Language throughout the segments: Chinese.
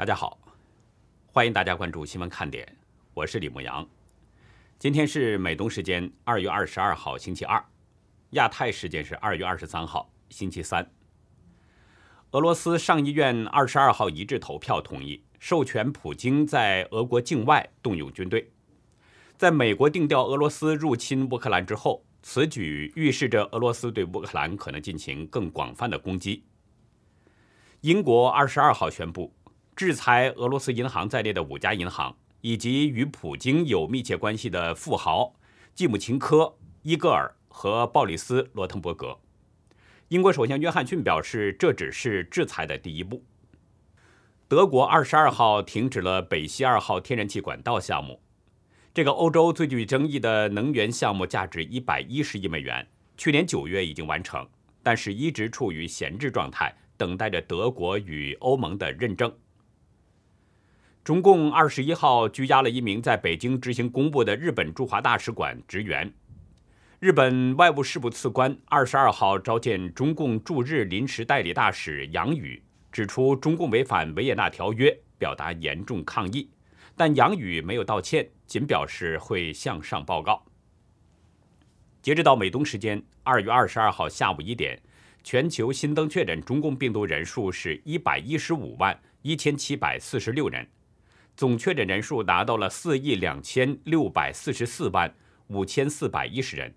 大家好，欢迎大家关注新闻看点，我是李牧阳。今天是美东时间二月二十二号星期二，亚太时间是二月二十三号星期三。俄罗斯上议院二十二号一致投票同意授权普京在俄国境外动用军队。在美国定调俄罗斯入侵乌克兰之后，此举预示着俄罗斯对乌克兰可能进行更广泛的攻击。英国二十二号宣布。制裁俄罗斯银行在内的五家银行，以及与普京有密切关系的富豪季姆琴科、伊戈尔和鲍里斯·罗滕伯格。英国首相约翰逊表示，这只是制裁的第一步。德国二十二号停止了北溪二号天然气管道项目，这个欧洲最具争议的能源项目价值一百一十亿美元，去年九月已经完成，但是一直处于闲置状态，等待着德国与欧盟的认证。中共二十一号拘押了一名在北京执行公务的日本驻华大使馆职员。日本外务事务次官二十二号召见中共驻日临时代理大使杨宇，指出中共违反维也纳条约，表达严重抗议。但杨宇没有道歉，仅表示会向上报告。截止到美东时间二月二十二号下午一点，全球新增确诊中共病毒人数是一百一十五万一千七百四十六人。总确诊人数达到了四亿两千六百四十四万五千四百一十人，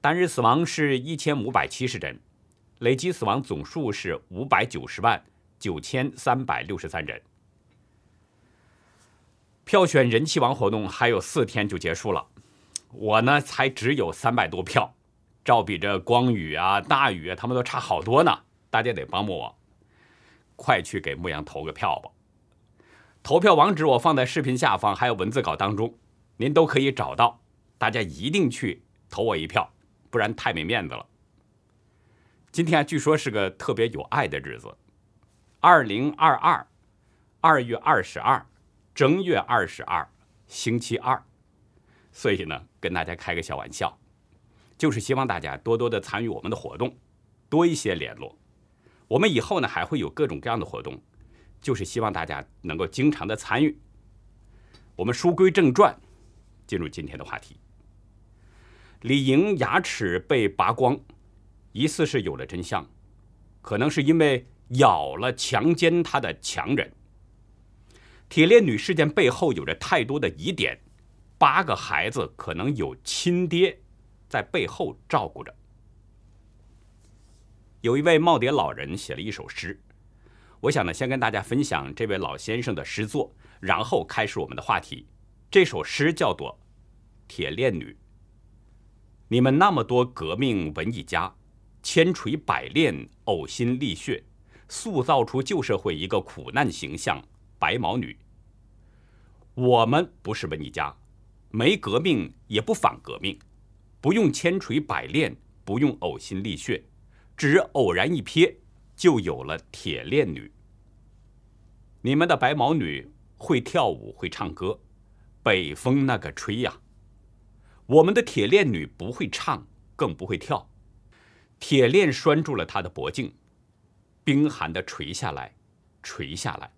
单日死亡是一千五百七十人，累计死亡总数是五百九十万九千三百六十三人。票选人气王活动还有四天就结束了，我呢才只有三百多票，照比这光宇啊、大宇啊，他们都差好多呢，大家得帮帮我，快去给牧羊投个票吧。投票网址我放在视频下方，还有文字稿当中，您都可以找到。大家一定去投我一票，不然太没面子了。今天据说是个特别有爱的日子，二零二二二月二十二，正月二十二，星期二。所以呢，跟大家开个小玩笑，就是希望大家多多的参与我们的活动，多一些联络。我们以后呢还会有各种各样的活动。就是希望大家能够经常的参与。我们书归正传，进入今天的话题。李莹牙齿被拔光，疑似是有了真相，可能是因为咬了强奸她的强人。铁链女事件背后有着太多的疑点，八个孩子可能有亲爹在背后照顾着。有一位耄耋老人写了一首诗。我想呢，先跟大家分享这位老先生的诗作，然后开始我们的话题。这首诗叫做《铁链女》。你们那么多革命文艺家，千锤百炼，呕心沥血，塑造出旧社会一个苦难形象——白毛女。我们不是文艺家，没革命也不反革命，不用千锤百炼，不用呕心沥血，只偶然一瞥，就有了铁链女。你们的白毛女会跳舞，会唱歌，北风那个吹呀！我们的铁链女不会唱，更不会跳。铁链拴住了她的脖颈，冰寒的垂下来，垂下来，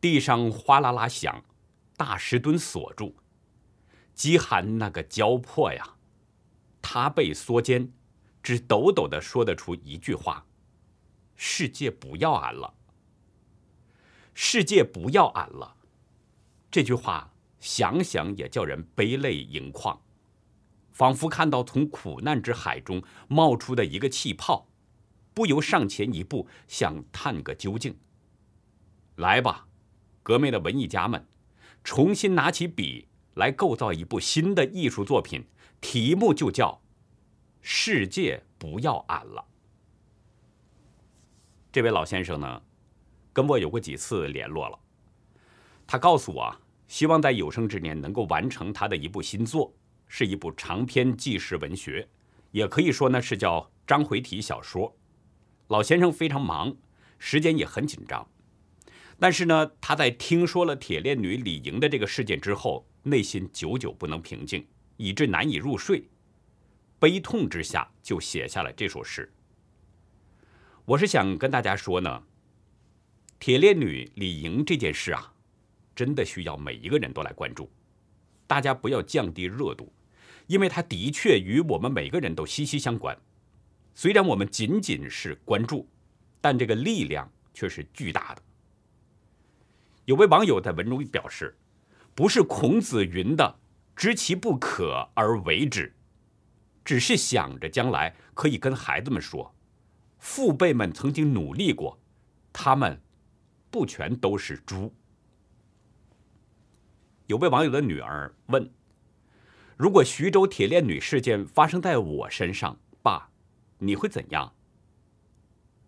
地上哗啦啦响，大石墩锁住，饥寒那个焦迫呀！她被缩肩，只抖抖的说得出一句话：“世界不要俺了。”世界不要俺了，这句话想想也叫人悲泪盈眶，仿佛看到从苦难之海中冒出的一个气泡，不由上前一步，想探个究竟。来吧，革命的文艺家们，重新拿起笔来构造一部新的艺术作品，题目就叫“世界不要俺了”。这位老先生呢？跟我有过几次联络了，他告诉我，希望在有生之年能够完成他的一部新作，是一部长篇纪实文学，也可以说呢是叫章回体小说。老先生非常忙，时间也很紧张，但是呢，他在听说了铁链女李莹的这个事件之后，内心久久不能平静，以致难以入睡，悲痛之下就写下了这首诗。我是想跟大家说呢。铁链女李莹这件事啊，真的需要每一个人都来关注。大家不要降低热度，因为它的确与我们每个人都息息相关。虽然我们仅仅是关注，但这个力量却是巨大的。有位网友在文中表示：“不是孔子云的‘知其不可而为之’，只是想着将来可以跟孩子们说，父辈们曾经努力过，他们不全都是猪。”有位网友的女儿问：“如果徐州铁链女事件发生在我身上，爸，你会怎样？”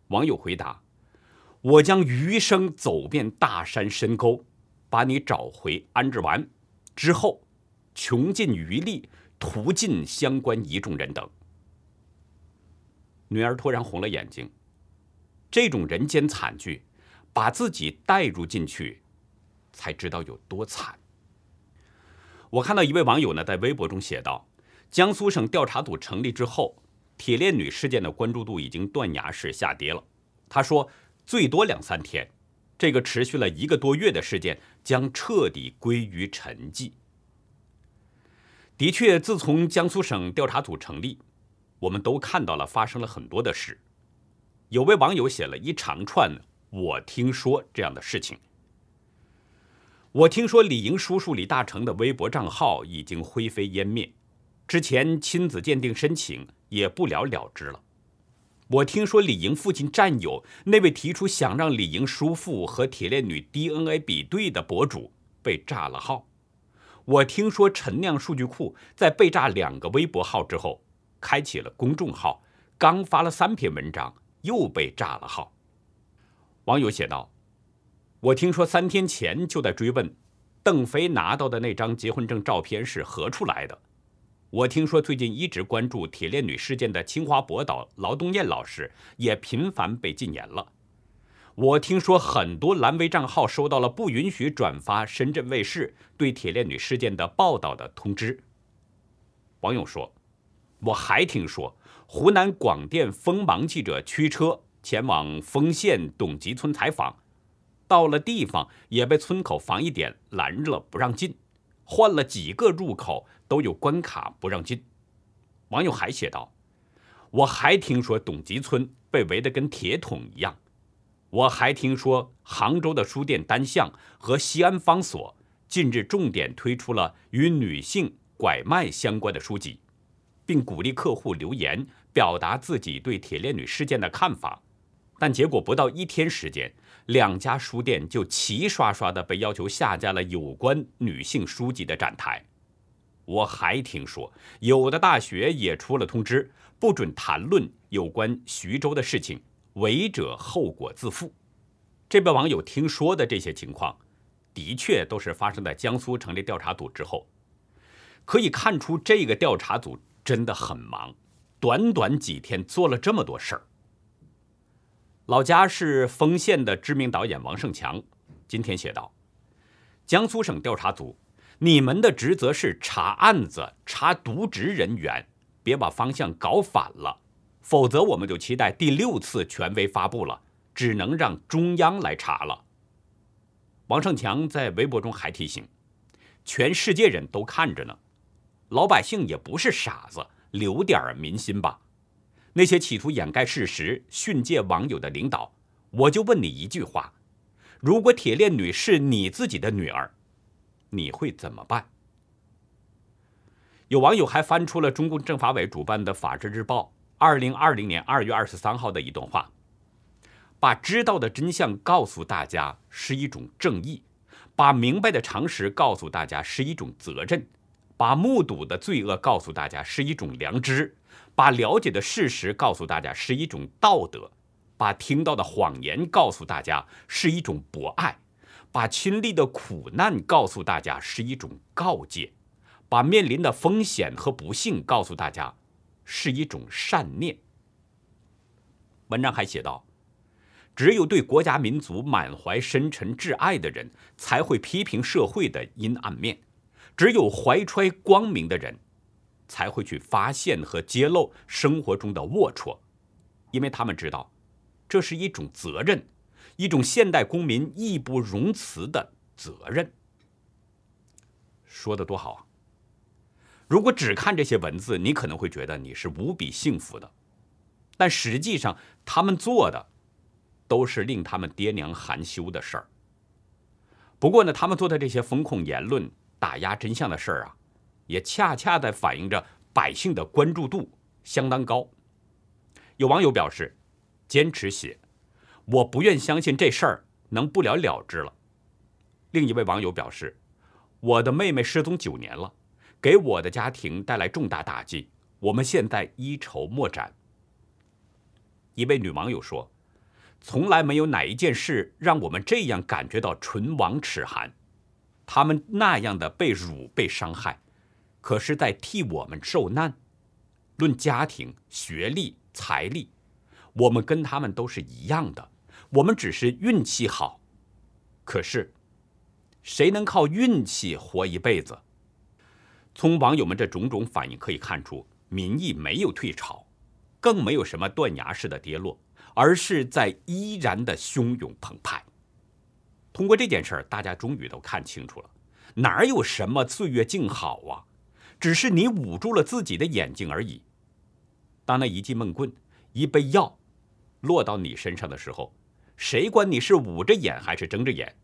网友回答。我将余生走遍大山深沟，把你找回安置完之后，穷尽余力屠尽相关一众人等。女儿突然红了眼睛，这种人间惨剧，把自己带入进去，才知道有多惨。我看到一位网友呢在微博中写道：江苏省调查组成立之后，铁链女事件的关注度已经断崖式下跌了。他说。最多两三天，这个持续了一个多月的事件将彻底归于沉寂。的确，自从江苏省调查组成立，我们都看到了发生了很多的事。有位网友写了一长串“我听说”这样的事情。我听说李莹叔叔李大成的微博账号已经灰飞烟灭，之前亲子鉴定申请也不了了之了。我听说李莹父亲战友那位提出想让李莹叔父和铁链女 DNA 比对的博主被炸了号。我听说陈酿数据库在被炸两个微博号之后，开启了公众号，刚发了三篇文章又被炸了号。网友写道：“我听说三天前就在追问，邓飞拿到的那张结婚证照片是何处来的。”我听说最近一直关注铁链女事件的清华博导劳东燕老师也频繁被禁言了。我听说很多蓝微账号收到了不允许转发深圳卫视对铁链女事件的报道的通知。网友说，我还听说湖南广电锋芒记者驱车前往丰县董集村采访，到了地方也被村口防疫点拦着了不让进，换了几个入口。都有关卡不让进。网友还写道：“我还听说董集村被围得跟铁桶一样。我还听说杭州的书店单向和西安方所近日重点推出了与女性拐卖相关的书籍，并鼓励客户留言表达自己对铁链女事件的看法。但结果不到一天时间，两家书店就齐刷刷的被要求下架了有关女性书籍的展台。”我还听说，有的大学也出了通知，不准谈论有关徐州的事情，违者后果自负。这位网友听说的这些情况，的确都是发生在江苏成立调查组之后。可以看出，这个调查组真的很忙，短短几天做了这么多事儿。老家是丰县的知名导演王胜强，今天写道：江苏省调查组。你们的职责是查案子、查渎职人员，别把方向搞反了，否则我们就期待第六次权威发布了，只能让中央来查了。王胜强在微博中还提醒，全世界人都看着呢，老百姓也不是傻子，留点民心吧。那些企图掩盖事实、训诫网友的领导，我就问你一句话：如果铁链女是你自己的女儿？你会怎么办？有网友还翻出了中共政法委主办的《法制日报》二零二零年二月二十三号的一段话：“把知道的真相告诉大家是一种正义，把明白的常识告诉大家是一种责任，把目睹的罪恶告诉大家是一种良知，把了解的事实告诉大家是一种道德，把听到的谎言告诉大家是一种博爱。”把亲历的苦难告诉大家是一种告诫，把面临的风险和不幸告诉大家是一种善念。文章还写道：“只有对国家民族满怀深沉挚爱的人，才会批评社会的阴暗面；只有怀揣光明的人，才会去发现和揭露生活中的龌龊，因为他们知道，这是一种责任。”一种现代公民义不容辞的责任。说的多好啊！如果只看这些文字，你可能会觉得你是无比幸福的，但实际上他们做的都是令他们爹娘含羞的事儿。不过呢，他们做的这些风控言论、打压真相的事儿啊，也恰恰在反映着百姓的关注度相当高。有网友表示：“坚持写，我不愿相信这事儿能不了了之了。”另一位网友表示：“我的妹妹失踪九年了。”给我的家庭带来重大打击，我们现在一筹莫展。一位女网友说：“从来没有哪一件事让我们这样感觉到唇亡齿寒。他们那样的被辱、被伤害，可是在替我们受难。论家庭、学历、财力，我们跟他们都是一样的。我们只是运气好。可是，谁能靠运气活一辈子？”从网友们这种种反应可以看出，民意没有退潮，更没有什么断崖式的跌落，而是在依然的汹涌澎湃。通过这件事儿，大家终于都看清楚了，哪有什么岁月静好啊，只是你捂住了自己的眼睛而已。当那一记闷棍、一杯药落到你身上的时候，谁管你是捂着眼还是睁着眼？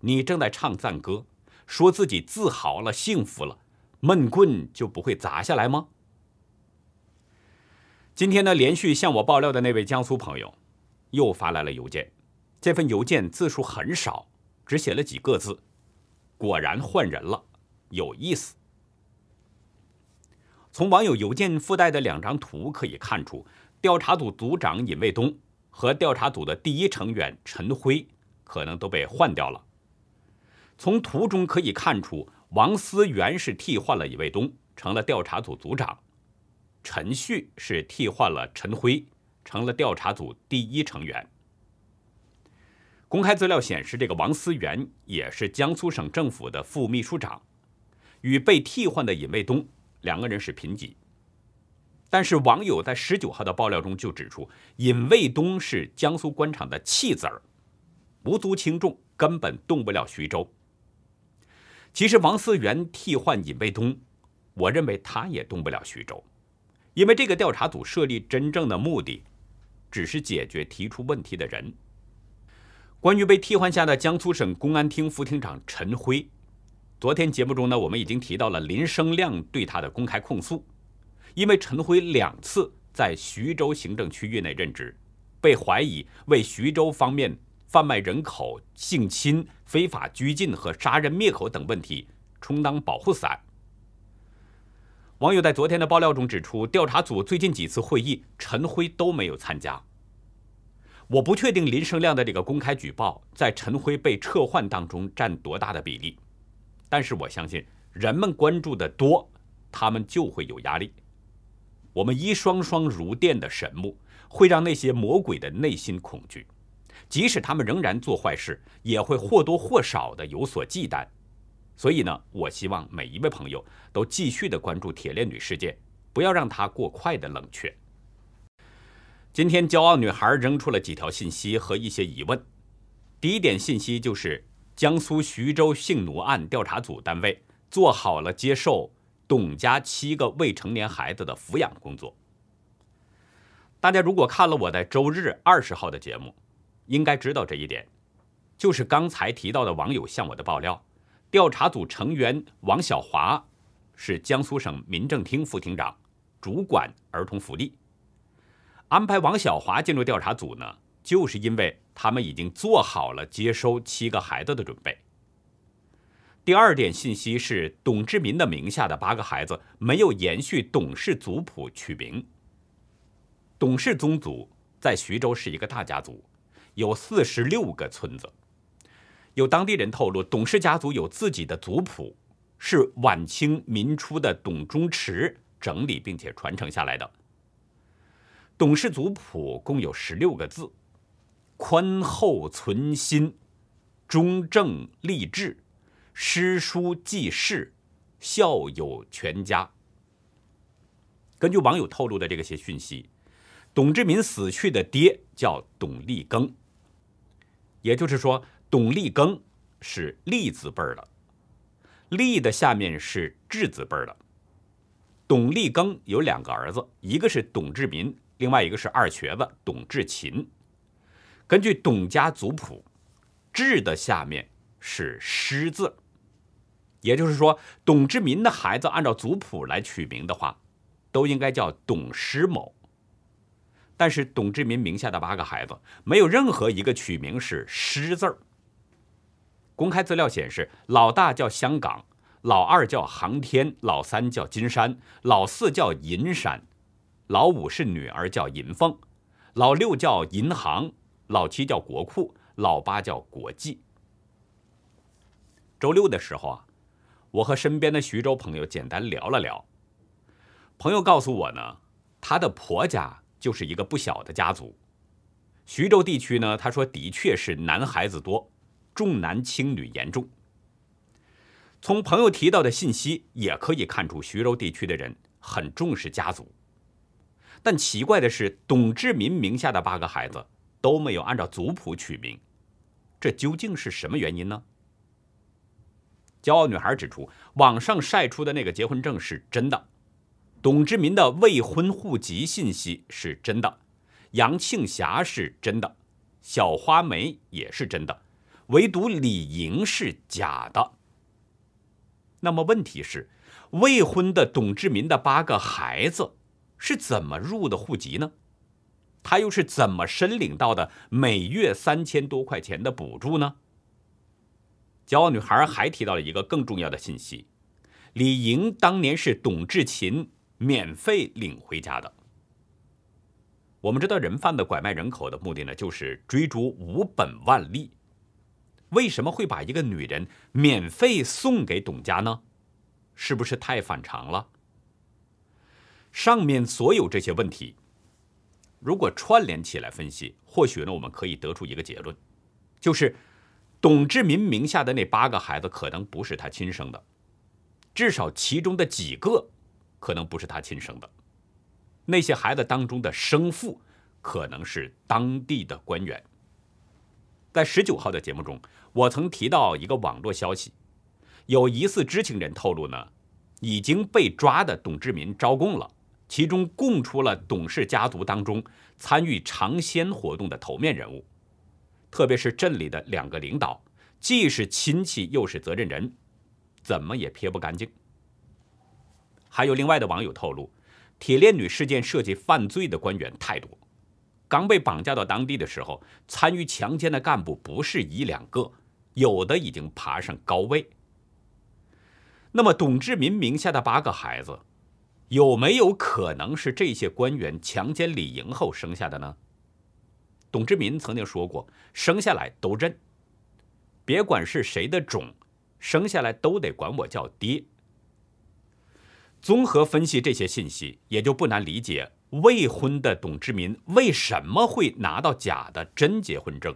你正在唱赞歌，说自己自豪了、幸福了。闷棍就不会砸下来吗？今天呢，连续向我爆料的那位江苏朋友，又发来了邮件。这份邮件字数很少，只写了几个字。果然换人了，有意思。从网友邮件附带的两张图可以看出，调查组组长尹卫东和调查组的第一成员陈辉可能都被换掉了。从图中可以看出。王思源是替换了尹卫东，成了调查组组长；陈旭是替换了陈辉，成了调查组第一成员。公开资料显示，这个王思源也是江苏省政府的副秘书长，与被替换的尹卫东两个人是平级。但是网友在十九号的爆料中就指出，尹卫东是江苏官场的弃子儿，无足轻重，根本动不了徐州。其实王思源替换尹卫东，我认为他也动不了徐州，因为这个调查组设立真正的目的，只是解决提出问题的人。关于被替换下的江苏省公安厅副厅长陈辉，昨天节目中呢，我们已经提到了林生亮对他的公开控诉，因为陈辉两次在徐州行政区域内任职，被怀疑为徐州方面。贩卖人口、性侵、非法拘禁和杀人灭口等问题充当保护伞。网友在昨天的爆料中指出，调查组最近几次会议，陈辉都没有参加。我不确定林生亮的这个公开举报在陈辉被撤换当中占多大的比例，但是我相信人们关注的多，他们就会有压力。我们一双双如电的神目，会让那些魔鬼的内心恐惧。即使他们仍然做坏事，也会或多或少的有所忌惮。所以呢，我希望每一位朋友都继续的关注铁链女事件，不要让它过快的冷却。今天，骄傲女孩扔出了几条信息和一些疑问。第一点信息就是，江苏徐州性奴案调查组单位做好了接受董家七个未成年孩子的抚养工作。大家如果看了我在周日二十号的节目。应该知道这一点，就是刚才提到的网友向我的爆料。调查组成员王小华是江苏省民政厅副厅长，主管儿童福利。安排王小华进入调查组呢，就是因为他们已经做好了接收七个孩子的准备。第二点信息是，董志民的名下的八个孩子没有延续董氏族谱取名。董氏宗族在徐州是一个大家族。有四十六个村子，有当地人透露，董氏家族有自己的族谱，是晚清民初的董中池整理并且传承下来的。董氏族谱共有十六个字：宽厚存心，忠正立志，诗书济世，孝友全家。根据网友透露的这些讯息，董志民死去的爹叫董立庚。也就是说，董立庚是立字辈儿的，立的下面是智字辈儿的。董立庚有两个儿子，一个是董志民，另外一个是二瘸子董志勤。根据董家族谱，志的下面是师字，也就是说，董志民的孩子按照族谱来取名的话，都应该叫董师某。但是董志民名下的八个孩子，没有任何一个取名是师字儿。公开资料显示，老大叫香港。老二叫航天，老三叫金山，老四叫银山，老五是女儿叫银凤，老六叫银行，老七叫国库，老八叫国际。周六的时候啊，我和身边的徐州朋友简单聊了聊。朋友告诉我呢，他的婆家就是一个不小的家族。徐州地区呢，他说的确是男孩子多，重男轻女严重。从朋友提到的信息也可以看出，徐州地区的人很重视家族。但奇怪的是，董志民名下的八个孩子都没有按照族谱取名，这究竟是什么原因呢？骄傲女孩指出，网上晒出的那个结婚证是真的，董志民的未婚户籍信息是真的，杨庆霞是真的，小花梅也是真的，唯独李莹是假的。那么问题是，未婚的董志民的八个孩子是怎么入的户籍呢？他又是怎么申领到的每月三千多块钱的补助呢？骄傲女孩还提到了一个更重要的信息：李莹当年是董志勤免费领回家的。我们知道，人贩子拐卖人口的目的呢，就是追逐无本万利。为什么会把一个女人免费送给董家呢？是不是太反常了？上面所有这些问题，如果串联起来分析，或许呢，我们可以得出一个结论，就是董志民名下的那八个孩子可能不是他亲生的，至少其中的几个可能不是他亲生的。那些孩子当中的生父可能是当地的官员。在十九号的节目中，我曾提到一个网络消息，有疑似知情人透露呢，已经被抓的董志民招供了，其中供出了董氏家族当中参与尝鲜活动的头面人物，特别是镇里的两个领导，既是亲戚又是责任人，怎么也撇不干净。还有另外的网友透露，铁链女事件涉及犯罪的官员太多。刚被绑架到当地的时候，参与强奸的干部不是一两个，有的已经爬上高位。那么，董志民名下的八个孩子，有没有可能是这些官员强奸李莹后生下的呢？董志民曾经说过：“生下来都认，别管是谁的种，生下来都得管我叫爹。”综合分析这些信息，也就不难理解。未婚的董志民为什么会拿到假的真结婚证？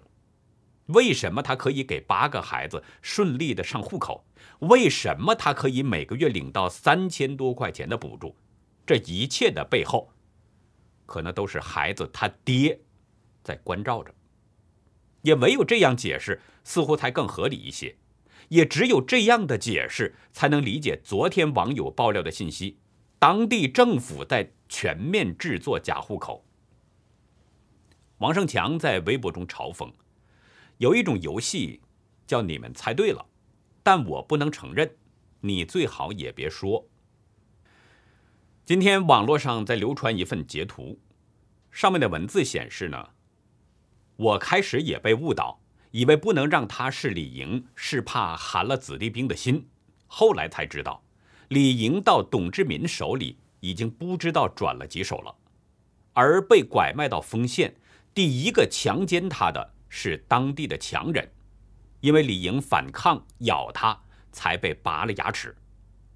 为什么他可以给八个孩子顺利的上户口？为什么他可以每个月领到三千多块钱的补助？这一切的背后，可能都是孩子他爹在关照着。也唯有这样解释，似乎才更合理一些。也只有这样的解释，才能理解昨天网友爆料的信息：当地政府在。全面制作假户口。王胜强在微博中嘲讽：“有一种游戏叫你们猜对了，但我不能承认，你最好也别说。”今天网络上在流传一份截图，上面的文字显示呢，我开始也被误导，以为不能让他是李莹，是怕寒了子弟兵的心，后来才知道，李莹到董志民手里。已经不知道转了几手了，而被拐卖到丰县，第一个强奸他的是当地的强人，因为李莹反抗咬他，才被拔了牙齿，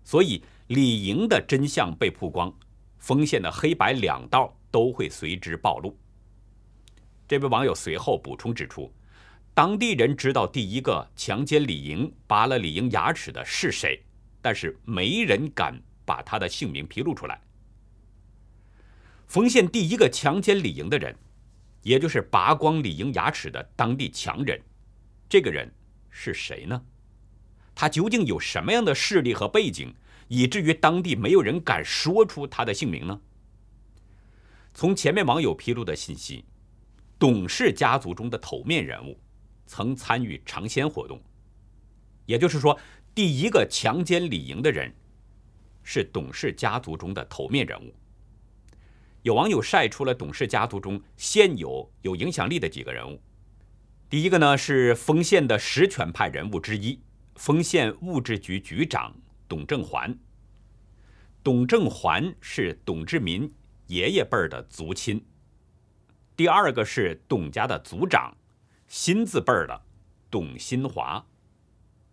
所以李莹的真相被曝光，丰县的黑白两道都会随之暴露。这位网友随后补充指出，当地人知道第一个强奸李莹、拔了李莹牙齿的是谁，但是没人敢。把他的姓名披露出来。丰县第一个强奸李莹的人，也就是拔光李莹牙齿的当地强人，这个人是谁呢？他究竟有什么样的势力和背景，以至于当地没有人敢说出他的姓名呢？从前面网友披露的信息，董氏家族中的头面人物曾参与尝鲜活动，也就是说，第一个强奸李莹的人是董氏家族中的头面人物。有网友晒出了董氏家族中现有有影响力的几个人物，第一个呢是丰县的实权派人物之一，丰县物质局局长董正环。董正环是董志民。爷爷辈儿的族亲，第二个是董家的族长，新字辈儿的董新华，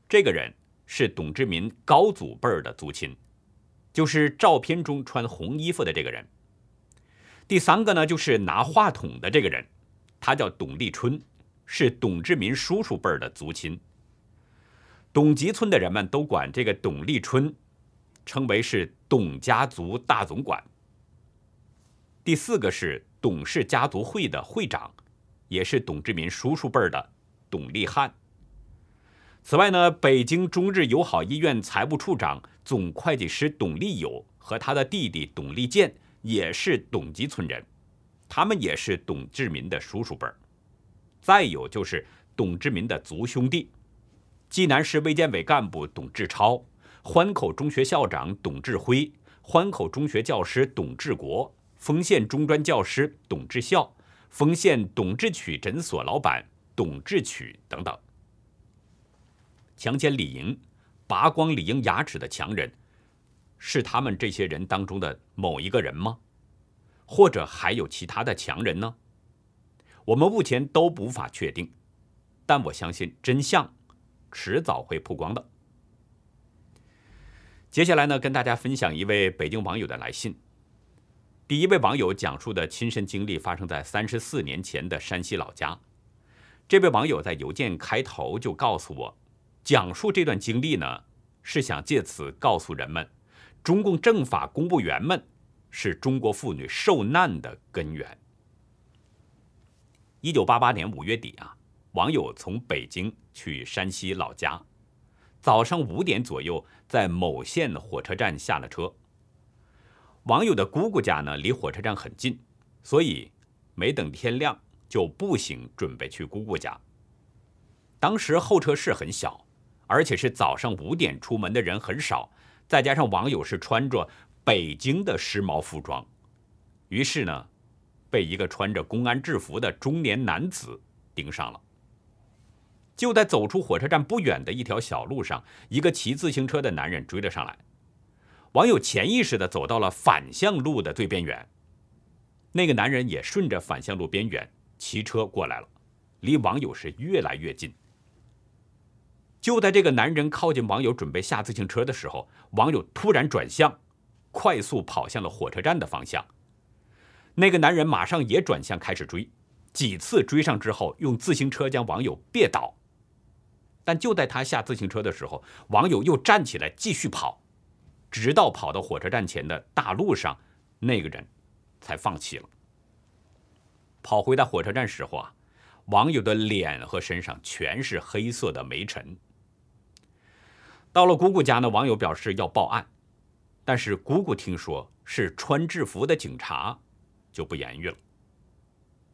这个人是董志民高祖辈儿的族亲，就是照片中穿红衣服的这个人。第三个呢，就是拿话筒的这个人，他叫董立春，是董志民叔叔辈儿的族亲。董集村的人们都管这个董立春称为是董家族大总管。第四个是董氏家族会的会长，也是董志民叔叔辈儿的董立汉。此外呢，北京中日友好医院财务处长、总会计师董立友和他的弟弟董立建也是董集村人，他们也是董志民的叔叔辈儿。再有就是董志民的族兄弟，济南市卫健委干部董志超、欢口中学校长董志辉、欢口中学教师董志国。丰县中专教师董志孝，丰县董志曲诊所老板董志曲等等，强奸李莹、拔光李莹牙齿的强人，是他们这些人当中的某一个人吗？或者还有其他的强人呢？我们目前都无法确定，但我相信真相迟早会曝光的。接下来呢，跟大家分享一位北京网友的来信。第一位网友讲述的亲身经历发生在三十四年前的山西老家。这位网友在邮件开头就告诉我，讲述这段经历呢，是想借此告诉人们，中共政法公务员们是中国妇女受难的根源。一九八八年五月底啊，网友从北京去山西老家，早上五点左右在某县火车站下了车。网友的姑姑家呢，离火车站很近，所以没等天亮就步行准备去姑姑家。当时候车室很小，而且是早上五点出门的人很少，再加上网友是穿着北京的时髦服装，于是呢，被一个穿着公安制服的中年男子盯上了。就在走出火车站不远的一条小路上，一个骑自行车的男人追了上来。网友潜意识的走到了反向路的最边缘，那个男人也顺着反向路边缘骑车过来了，离网友是越来越近。就在这个男人靠近网友准备下自行车的时候，网友突然转向，快速跑向了火车站的方向。那个男人马上也转向开始追，几次追上之后，用自行车将网友别倒。但就在他下自行车的时候，网友又站起来继续跑。直到跑到火车站前的大路上，那个人才放弃了。跑回到火车站时候啊，网友的脸和身上全是黑色的煤尘。到了姑姑家呢，网友表示要报案，但是姑姑听说是穿制服的警察，就不言语了。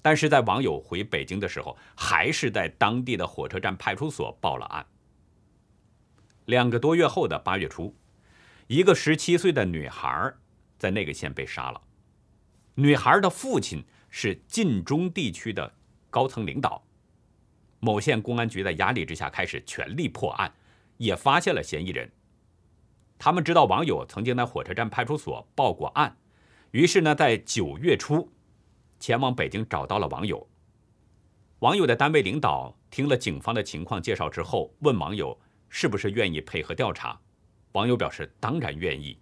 但是在网友回北京的时候，还是在当地的火车站派出所报了案。两个多月后的八月初。一个十七岁的女孩在那个县被杀了。女孩的父亲是晋中地区的高层领导。某县公安局在压力之下开始全力破案，也发现了嫌疑人。他们知道网友曾经在火车站派出所报过案，于是呢，在九月初前往北京找到了网友。网友的单位领导听了警方的情况介绍之后，问网友是不是愿意配合调查。网友表示当然愿意。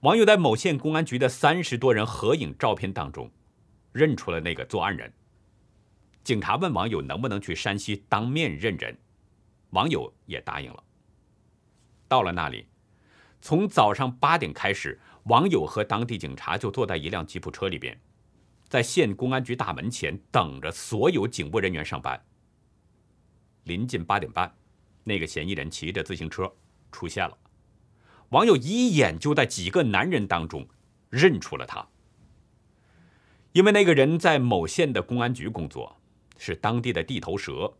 网友在某县公安局的三十多人合影照片当中，认出了那个作案人。警察问网友能不能去山西当面认人，网友也答应了。到了那里，从早上八点开始，网友和当地警察就坐在一辆吉普车里边，在县公安局大门前等着所有警务人员上班。临近八点半，那个嫌疑人骑着自行车出现了。网友一眼就在几个男人当中认出了他，因为那个人在某县的公安局工作，是当地的地头蛇，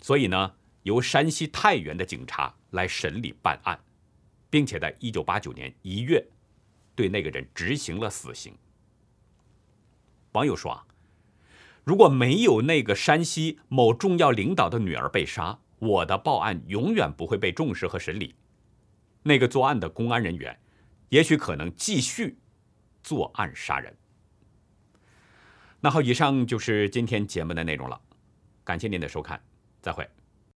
所以呢，由山西太原的警察来审理办案，并且在一九八九年一月对那个人执行了死刑。网友说啊，如果没有那个山西某重要领导的女儿被杀，我的报案永远不会被重视和审理。那个作案的公安人员，也许可能继续作案杀人。那好，以上就是今天节目的内容了，感谢您的收看，再会。